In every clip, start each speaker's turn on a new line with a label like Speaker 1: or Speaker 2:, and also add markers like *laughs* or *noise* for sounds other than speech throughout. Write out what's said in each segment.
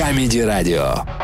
Speaker 1: Камеди-радио.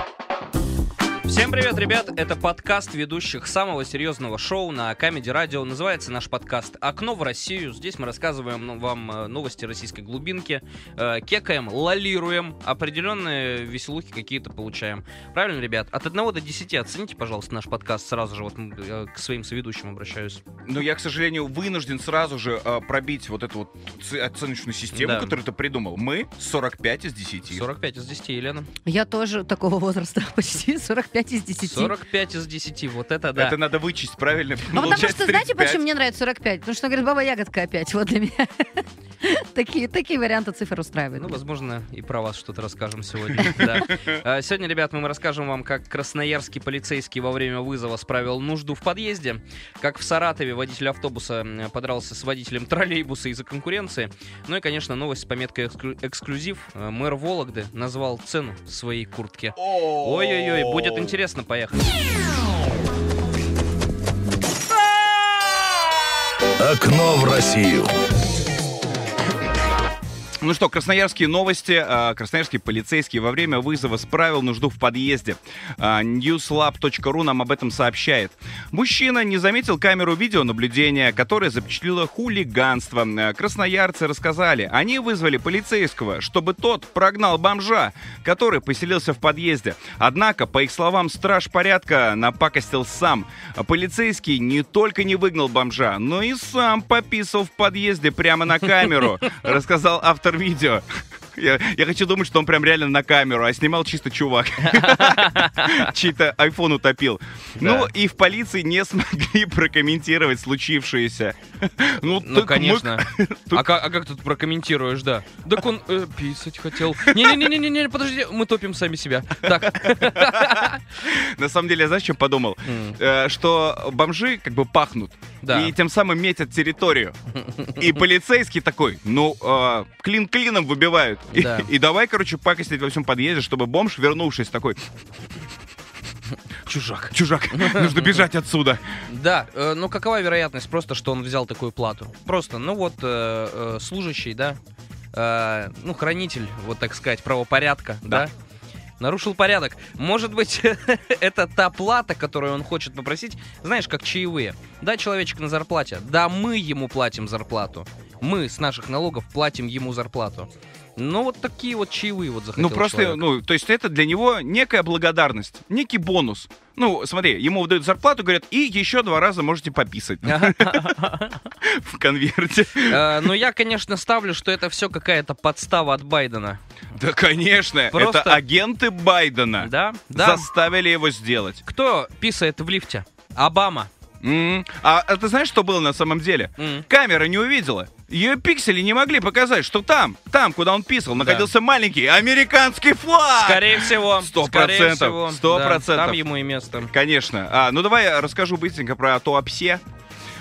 Speaker 2: Всем привет, ребят! Это подкаст ведущих самого серьезного шоу на Камеди Радио. Называется наш подкаст «Окно в Россию». Здесь мы рассказываем ну, вам э, новости российской глубинки, э, кекаем, лолируем, определенные веселухи какие-то получаем. Правильно, ребят? От 1 до 10 оцените, пожалуйста, наш подкаст сразу же. Вот э, к своим соведущим обращаюсь.
Speaker 3: Но я, к сожалению, вынужден сразу же пробить вот эту вот оценочную систему,
Speaker 2: Да.
Speaker 3: которую ты придумал. Мы 45 из 10.
Speaker 2: 45 из 10, Елена.
Speaker 4: Я тоже такого возраста, *laughs* почти 45 из 10.
Speaker 2: 45 из 10, вот это да.
Speaker 3: Это надо вычесть правильно.
Speaker 4: А потому что, знаете,
Speaker 3: 35.
Speaker 4: почему мне нравится 45? Потому что, говорит, баба ягодка опять, вот для меня. *laughs* Такие, такие варианты цифр устраивают.
Speaker 2: Ну, возможно, и про вас что-то расскажем сегодня. *laughs* да. А, Сегодня, ребят, мы расскажем вам, как красноярский полицейский во время вызова справил нужду в подъезде, как в Саратове водитель автобуса подрался с водителем троллейбуса из-за конкуренции. Ну и, конечно, новость с пометкой «Эксклю- «Эксклюзив». Э, Мэр Вологды назвал цену своей куртки. Ой-ой-ой, будет интересно, поехали.
Speaker 1: Окно в Россию.
Speaker 3: Ну что, красноярские новости. А, Красноярский полицейский во время вызова справил нужду в подъезде. А, Newslab.ru нам об этом сообщает. Мужчина не заметил камеру видеонаблюдения, которая запечатлела хулиганство. А, Красноярцы рассказали, они вызвали полицейского, чтобы тот прогнал бомжа, который поселился в подъезде. Однако, по их словам, страж порядка напакостил сам. Полицейский не только не выгнал бомжа, но и сам пописал в подъезде прямо на камеру, *laughs* рассказал автор видео. Я, я хочу думать, что он прям реально на камеру, а снимал чисто чувак. *laughs* Чей-то iPhone утопил. Ну, и в полиции не *laughs* смогли прокомментировать случившееся. Ну,
Speaker 2: Ну, конечно. *laughs* А как, а как тут прокомментируешь, да? Так он э, писать хотел. Не-не-не-не-не, подожди, мы топим сами себя. Так.
Speaker 3: На самом деле, я знаешь, что подумал? Э, Что бомжи как бы пахнут. И тем самым метят территорию. И полицейский такой, ну, э, клин клином выбивают. И,
Speaker 2: Да.
Speaker 3: и давай, короче, пакостить во всем подъезде, чтобы бомж, вернувшись, такой,
Speaker 2: Чужак.
Speaker 3: чужак, нужно бежать отсюда.
Speaker 2: Да, э, ну какова вероятность просто, что он взял такую плату? Просто, ну вот, э, э, служащий, да, э, ну, хранитель, вот так сказать, правопорядка, да.
Speaker 3: Да.
Speaker 2: Нарушил порядок. Может быть, *laughs* это та плата, которую он хочет попросить, знаешь, как чаевые. Да, человечек на зарплате. Да, мы ему платим зарплату. Мы с наших налогов платим ему зарплату. Ну, вот такие вот чаевые вот захотел
Speaker 3: Ну, просто,
Speaker 2: человек.
Speaker 3: ну, то есть это для него некая благодарность, некий бонус. Ну, смотри, ему выдают зарплату, говорят, и еще два раза можете пописать *laughs* в конверте.
Speaker 2: Э, Ну, я, конечно, ставлю, что это все какая-то подстава от Байдена.
Speaker 3: Да, конечно,
Speaker 2: Просто-
Speaker 3: это агенты Байдена
Speaker 2: Да? Да.
Speaker 3: заставили его сделать.
Speaker 2: Кто писает в лифте? Обама.
Speaker 3: А, а ты знаешь, что было на самом деле? Камера не увидела. Ее пиксели не могли показать, что там, там, куда он писал, находился маленький американский флаг.
Speaker 2: Скорее всего.
Speaker 3: Сто процентов, сто
Speaker 2: да,
Speaker 3: процентов.
Speaker 2: Там ему и место.
Speaker 3: Конечно. А, ну давай я расскажу быстренько про Туапсе. А,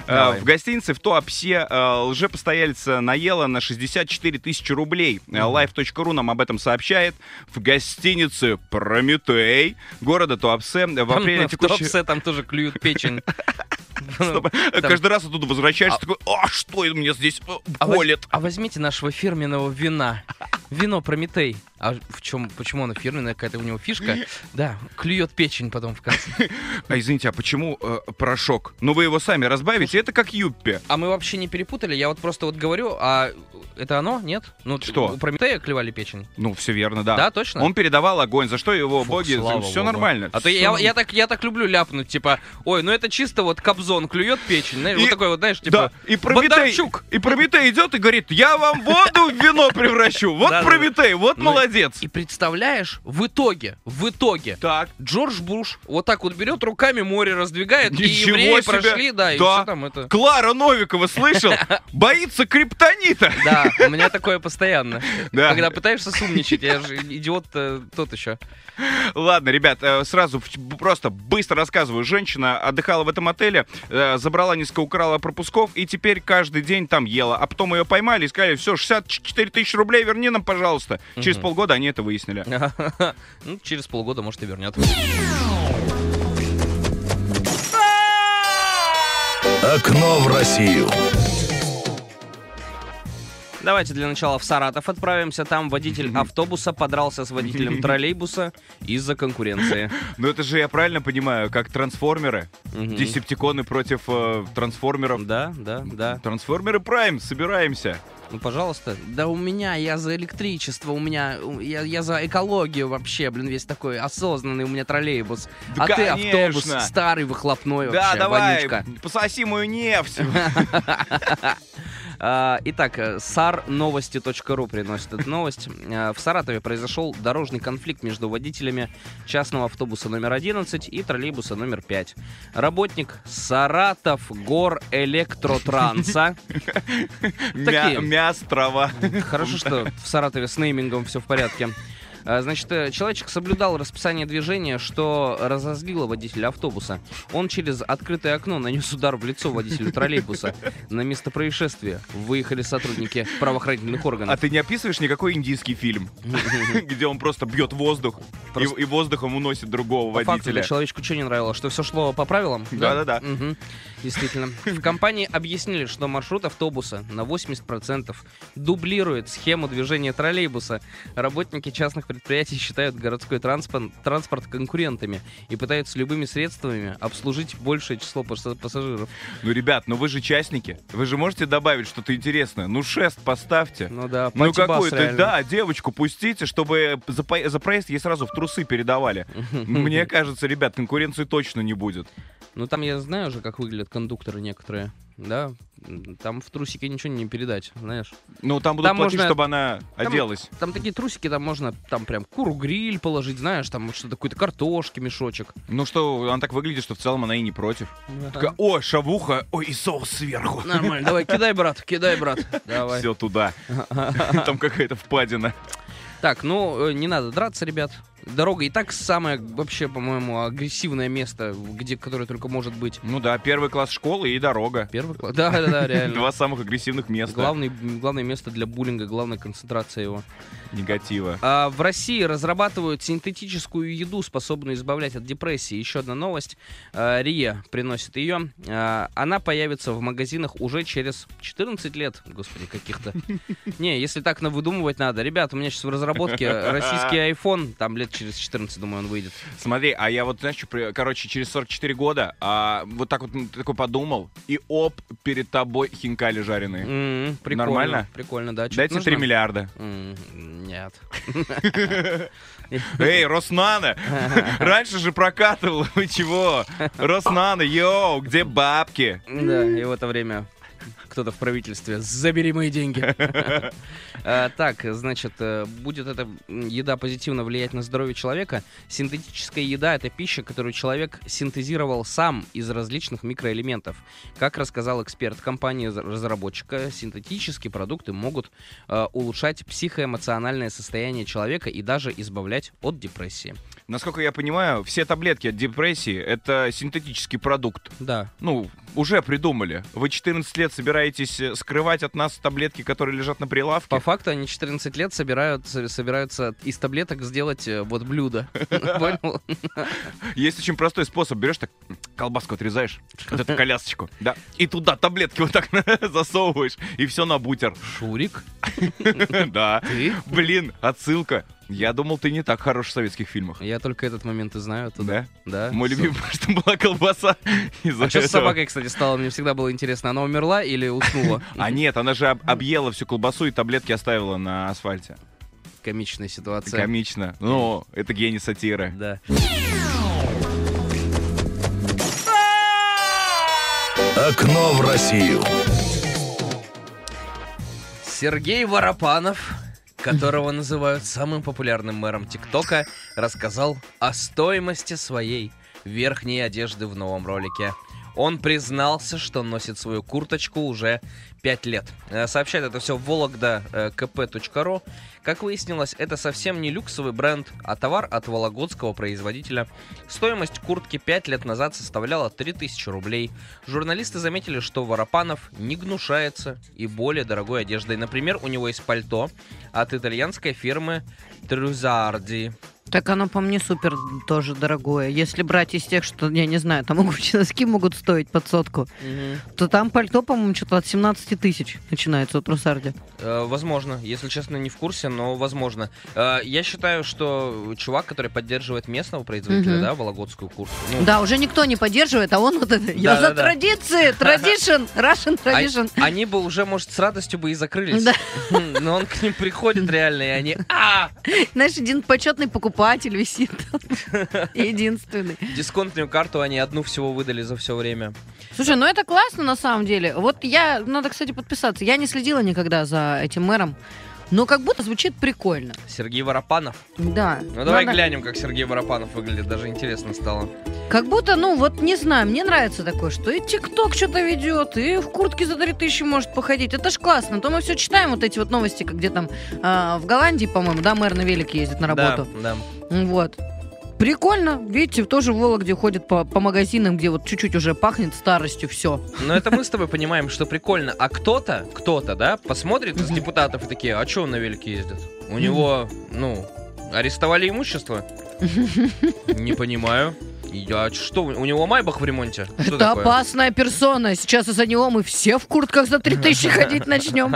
Speaker 2: Давай.
Speaker 3: В гостинице в Туапсе а, лжепостояльца наела на 64 тысячи рублей. А, Life.ru нам об этом сообщает. В гостинице Прометей города Туапсе в апреле
Speaker 2: Там в
Speaker 3: текущего...
Speaker 2: Туапсе там тоже клюют печень. *laughs*
Speaker 3: Каждый раз оттуда возвращаешься, такой, а что мне здесь э,
Speaker 2: А
Speaker 3: колет?
Speaker 2: А возьмите нашего фирменного вина. Вино Прометей. А в чем, почему оно фирменное, какая-то у него фишка? Да, клюет печень потом в конце. *laughs*
Speaker 3: А извините, а почему э, порошок? Ну вы его сами разбавите, это как юппи.
Speaker 2: А мы вообще не перепутали? Я вот просто вот говорю, а это оно? Нет? Ну,
Speaker 3: Что?
Speaker 2: У Прометея клевали печень?
Speaker 3: Ну, все верно, да.
Speaker 2: Да, точно?
Speaker 3: Он передавал огонь, за что его
Speaker 2: Фу,
Speaker 3: боги... Все
Speaker 2: богу.
Speaker 3: нормально.
Speaker 2: А то я, я, так, я так люблю ляпнуть, типа, ой, ну это чисто вот Кобзон клюет печень, знаешь,
Speaker 3: И-
Speaker 2: вот такой вот, знаешь,
Speaker 3: Да,
Speaker 2: типа,
Speaker 3: и Прометей,
Speaker 2: Бондарчук.
Speaker 3: и Прометей идет и говорит, я вам воду в вино превращу. Вот. Прометей, вот
Speaker 2: Ну,
Speaker 3: молодец.
Speaker 2: И представляешь, в итоге, в итоге,
Speaker 3: Так.
Speaker 2: Джордж Буш вот так вот берет руками море раздвигает, и
Speaker 3: Ничего
Speaker 2: евреи
Speaker 3: себе.
Speaker 2: прошли, да, и
Speaker 3: Да.
Speaker 2: все там это...
Speaker 3: Клара Новикова, слышал? *laughs* Боится криптонита.
Speaker 2: Да, у меня такое постоянно.
Speaker 3: Да.
Speaker 2: Когда пытаешься сумничать, я же идиот э, тот еще.
Speaker 3: Ладно, ребят, э, сразу просто быстро рассказываю. Женщина отдыхала в этом отеле, э, забрала несколько, украла пропусков, и теперь каждый день там ела. А потом ее поймали и сказали, все, 64 тысячи рублей верни нам, пожалуйста. Через
Speaker 2: Мгм.
Speaker 3: Полгода они это выяснили. *laughs*
Speaker 2: Ну, через полгода, может, и вернет.
Speaker 1: Окно в Россию.
Speaker 2: Давайте для начала в Саратов отправимся. Там водитель автобуса подрался с водителем *laughs* троллейбуса из-за конкуренции.
Speaker 3: Ну это же, я правильно понимаю, как трансформеры? Десептиконы против э, трансформеров.
Speaker 2: Да, да, да.
Speaker 3: Трансформеры Прайм, собираемся.
Speaker 2: Ну, пожалуйста. Да у меня, я за электричество, у меня, я, я за экологию вообще, блин, весь такой осознанный у меня троллейбус.
Speaker 3: Да,
Speaker 2: а ты
Speaker 3: конечно.
Speaker 2: автобус старый, выхлопной
Speaker 3: да,
Speaker 2: вообще,
Speaker 3: давай,
Speaker 2: вонючка.
Speaker 3: пососи мою нефть. *laughs* *laughs*
Speaker 2: А, итак, э, sarnovости.ру приносит эту новость. А, В Саратове произошел дорожный конфликт между водителями частного автобуса номер 11 и троллейбуса номер 5. Работник Саратов Гор Электротранса. *laughs*
Speaker 3: Мяс, трава.
Speaker 2: Хорошо, что в Саратове с неймингом все в порядке. А, Значит, э, человечек соблюдал расписание движения, что разозлило водителя автобуса. Он через открытое окно нанес удар в лицо водителю троллейбуса. На место происшествия выехали сотрудники правоохранительных
Speaker 3: А
Speaker 2: органов.
Speaker 3: ты не описываешь никакой индийский фильм, *laughs* где он просто бьет воздух и- воздухом уносит другого водителя?
Speaker 2: человечку что не нравилось? Что все шло по правилам?
Speaker 3: Да-да-да.
Speaker 2: Действительно. В компании объяснили, что маршрут автобуса на 80% дублирует схему движения троллейбуса. Работники частных предприятий считают городской транспорт, транспорт конкурентами и пытаются любыми средствами обслужить большее число пас- пассажиров.
Speaker 3: Ну, ребят, ну вы же частники. Вы же можете добавить что-то интересное. Ну, шест поставьте.
Speaker 2: Ну да,
Speaker 3: Ну
Speaker 2: реально.
Speaker 3: да, девочку пустите, чтобы за, по- за проезд ей сразу в трусы передавали. *laughs* Мне кажется, ребят, конкуренции точно не будет.
Speaker 2: Ну там я знаю уже, как выглядят кондукторы некоторые. Да, там в трусике ничего не передать, знаешь.
Speaker 3: Ну, там будут
Speaker 2: Там
Speaker 3: платить,
Speaker 2: можно-
Speaker 3: чтобы она
Speaker 2: Там-
Speaker 3: оделась.
Speaker 2: Там такие трусики, там можно там прям куру-гриль положить, знаешь, там что-то какой-то картошки, мешочек.
Speaker 3: Ну что, она так выглядит, что в целом она и не против. Такая, О, шавуха, ой, и соус сверху.
Speaker 2: Нормально, давай, *laughs* кидай, брат, кидай, брат. Давай.
Speaker 3: Все туда. *laughs* Там какая-то впадина.
Speaker 2: Так, ну, э, не надо драться, ребят. Дорога и так самое, вообще, по-моему, агрессивное место, где, которое только может быть.
Speaker 3: Ну да, первый класс школы и дорога.
Speaker 2: Первый класс. Да, да, да, реально.
Speaker 3: Два самых агрессивных места
Speaker 2: Главный, главное место для буллинга, главная концентрация его.
Speaker 3: негатива.
Speaker 2: А в России разрабатывают синтетическую еду, способную избавлять от депрессии. Еще одна новость. А, Рия приносит ее. А, Она появится в магазинах уже через 14 лет. Господи, каких-то. *laughs* Не, если так навыдумывать надо. Ребят, у меня сейчас в разработке российский iPhone. Там лет через 14, думаю, он выйдет.
Speaker 3: Смотри, а я вот, знаешь, что, короче, через 44 года, а, вот так вот ты такой подумал, и оп, перед тобой хинкали жареные.
Speaker 2: М, Прикольно.
Speaker 3: Нормально?
Speaker 2: Прикольно, да. Чё-то
Speaker 3: Дайте
Speaker 2: нужно?
Speaker 3: 3 миллиарда.
Speaker 2: М, Нет. *laughs*
Speaker 3: Эй, Роснана! *laughs* Раньше же прокатывал, вы чего? Роснана, йоу, где бабки?
Speaker 2: Да, и в это время кто-то в правительстве. Забери мои деньги. *laughs* *laughs* А, Так, значит, э, будет эта еда позитивно влиять на здоровье человека. Синтетическая еда — это пища, которую человек синтезировал сам из различных микроэлементов. Как рассказал эксперт компании-разработчика, синтетические продукты могут э, улучшать психоэмоциональное состояние человека и даже избавлять от депрессии.
Speaker 3: Насколько я понимаю, все таблетки от депрессии — это синтетический продукт.
Speaker 2: Да.
Speaker 3: Ну, уже придумали. Вы 14 лет собираетесь э, скрывать от нас таблетки, которые лежат на прилавке?
Speaker 2: По факту они 14 лет собирают, собираются из таблеток сделать э, вот блюдо. *laughs* Понял?
Speaker 3: Есть очень простой способ. Берешь так, колбаску отрезаешь, вот эту колясочку, да, и туда таблетки вот так *laughs* засовываешь, и все на бутер.
Speaker 2: Шурик, *laughs*
Speaker 3: Да.
Speaker 2: ты?
Speaker 3: Блин, отсылка. Я думал, ты не так хорош в советских фильмах.
Speaker 2: Я только этот момент и знаю. оттуда.
Speaker 3: Да?
Speaker 2: Да.
Speaker 3: Мой любимый, что была колбаса *laughs*
Speaker 2: А что с собакой, кстати, стало? Мне всегда было интересно. Она умерла или уснула? *laughs*
Speaker 3: А нет, она же об- объела всю колбасу и таблетки оставила на асфальте.
Speaker 2: Комичная ситуация.
Speaker 3: Комично. Ну, это гений сатиры.
Speaker 2: Да.
Speaker 1: Окно в Россию.
Speaker 2: Сергей Воропанов, которого называют самым популярным мэром ТикТока, рассказал о стоимости своей верхней одежды в новом ролике. Он признался, что носит свою курточку уже 5 лет. Э, Сообщает это все Вологда э. Как выяснилось, это совсем не люксовый бренд, а товар от вологодского производителя. Стоимость куртки 5 лет назад составляла 3000 рублей. Журналисты заметили, что Воропанов не гнушается и более дорогой одеждой. Например, у него есть пальто от итальянской фирмы Трузарди.
Speaker 4: Так оно по мне супер тоже дорогое. Если брать из тех, что, я не знаю, там *laughs* обычно носки могут стоить под сотку, то там пальто, по-моему, что-то от 17 тысяч начинается от Русарди.
Speaker 2: Э, Возможно, если честно, не в курсе, но возможно. Э, Я считаю, что чувак, который поддерживает местного производителя,
Speaker 4: Мгм.
Speaker 2: да, вологодскую куртку. ну,
Speaker 4: Да, уже никто не поддерживает, а он вот это, я за
Speaker 2: Да-да-да.
Speaker 4: традиции, tradition, *laughs* Russian tradition.
Speaker 2: Они бы уже, может, с радостью бы и закрылись.
Speaker 4: Да. *laughs*
Speaker 2: Но он к ним приходит реально, и они... А!
Speaker 4: Знаешь, один почетный покупатель висит там. *laughs* Единственный.
Speaker 2: Дисконтную карту они одну всего выдали за все время.
Speaker 4: Слушай, ну это классно на самом деле. Вот я, надо, кстати, подписаться. Я не следила никогда за этим мэром, но как будто звучит прикольно.
Speaker 2: Сергей Воропанов.
Speaker 4: Да.
Speaker 2: Ну давай
Speaker 4: Надо-
Speaker 2: глянем, как Сергей Воропанов выглядит. Даже интересно стало.
Speaker 4: Как будто, ну вот не знаю, мне нравится такое, что и ТикТок что-то ведет, и в куртке за 3000 может походить. Это ж классно. То мы все читаем вот эти вот новости, как где там а, в Голландии, по-моему, да, мэр на велике ездит на работу.
Speaker 2: Да,
Speaker 4: Вот. Прикольно. Видите, тоже в Вологде ходит по, по магазинам, где вот чуть-чуть уже пахнет старостью, все.
Speaker 2: да. Но это мы с тобой понимаем, что прикольно. А кто-то, кто-то, да, посмотрит из депутатов и такие, а что он на велике ездит? У него, ну, арестовали имущество? *laughs* Не понимаю. Я что, у него майбах в ремонте? Что
Speaker 4: Это
Speaker 2: такое?
Speaker 4: опасная персона. Сейчас из-за него мы все в куртках за 3000 *laughs* ходить начнем.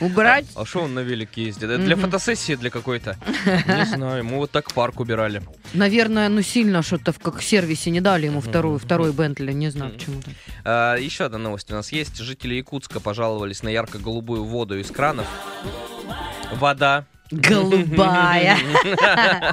Speaker 4: Убрать.
Speaker 2: А что он на велике ездит? Это для фотосессии для какой-то? *laughs* Не знаю, мы вот так парк убирали.
Speaker 4: Наверное, ну сильно что-то в как сервисе не дали ему вторую, второй Бентли. Не знаю почему-то.
Speaker 2: А, еще одна новость у нас есть. Жители Якутска пожаловались на ярко-голубую воду из кранов. Вода.
Speaker 4: Голубая. *laughs*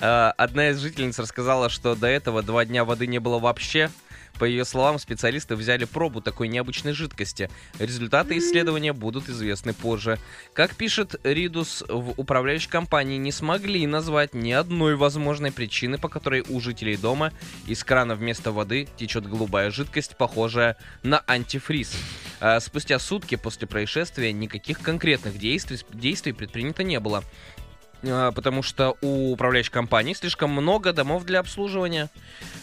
Speaker 2: А, Одна из жительниц рассказала, что до этого два дня воды не было вообще. По ее словам, специалисты взяли пробу такой необычной жидкости. Результаты исследования будут известны позже. Как пишет Ридус, в управляющей компании не смогли назвать ни одной возможной причины, по которой у жителей дома из крана вместо воды течет голубая жидкость, похожая на антифриз. А Спустя сутки после происшествия никаких конкретных действий, действий предпринято не было. А, Потому что у управляющей компании слишком много домов для обслуживания.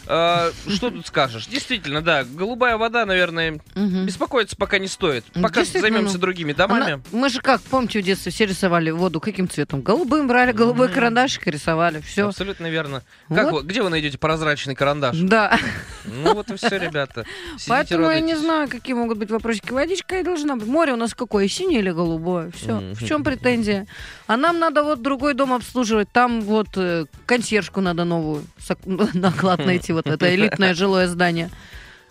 Speaker 2: А, Что тут скажешь? Действительно, да, голубая вода, наверное, беспокоиться пока не стоит. Пока займемся
Speaker 4: ну,
Speaker 2: другими домами.
Speaker 4: Мы же как, помните, в детстве все рисовали воду каким цветом? Голубым брали, голубой карандашик и рисовали. Все.
Speaker 2: Абсолютно верно. Где вы найдете прозрачный карандаш?
Speaker 4: Да.
Speaker 2: Ну вот и все, ребята.
Speaker 4: Поэтому я не знаю, какие могут быть вопросики. Водичка и должна быть. Море у нас какое, синее или голубое? Все. В чем претензия? А нам надо вот другой дом обслуживать. Там вот э, консьержку надо новую. сак- *laughs* Наклад найти, вот это элитное жилое здание.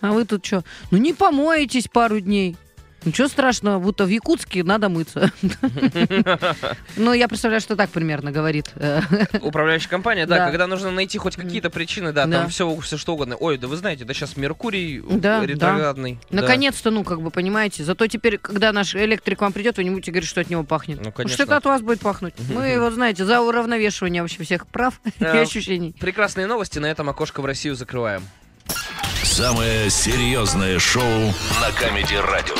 Speaker 4: А вы тут что? Ну не помоетесь пару дней. Ничего страшного, будто в Якутске надо мыться. *laughs* Ну, я представляю, что так примерно говорит. э,
Speaker 2: Управляющая компания, да,
Speaker 4: Да.
Speaker 2: когда нужно найти хоть какие-то причины, да, там все, все что угодно. Ой, да вы знаете, да сейчас Меркурий
Speaker 4: Да,
Speaker 2: ретроградный.
Speaker 4: Наконец-то, ну, как бы, понимаете. Зато теперь, когда наш электрик к вам придет, вы не будете говорить, что от него пахнет.
Speaker 2: Ну, конечно.
Speaker 4: Что от вас будет пахнуть. Мы, вот знаете, за уравновешивание вообще всех прав *laughs* и
Speaker 2: Да.
Speaker 4: ощущений.
Speaker 2: Прекрасные новости, на этом окошко в Россию закрываем.
Speaker 1: Самое серьезное шоу на Камеди Радио.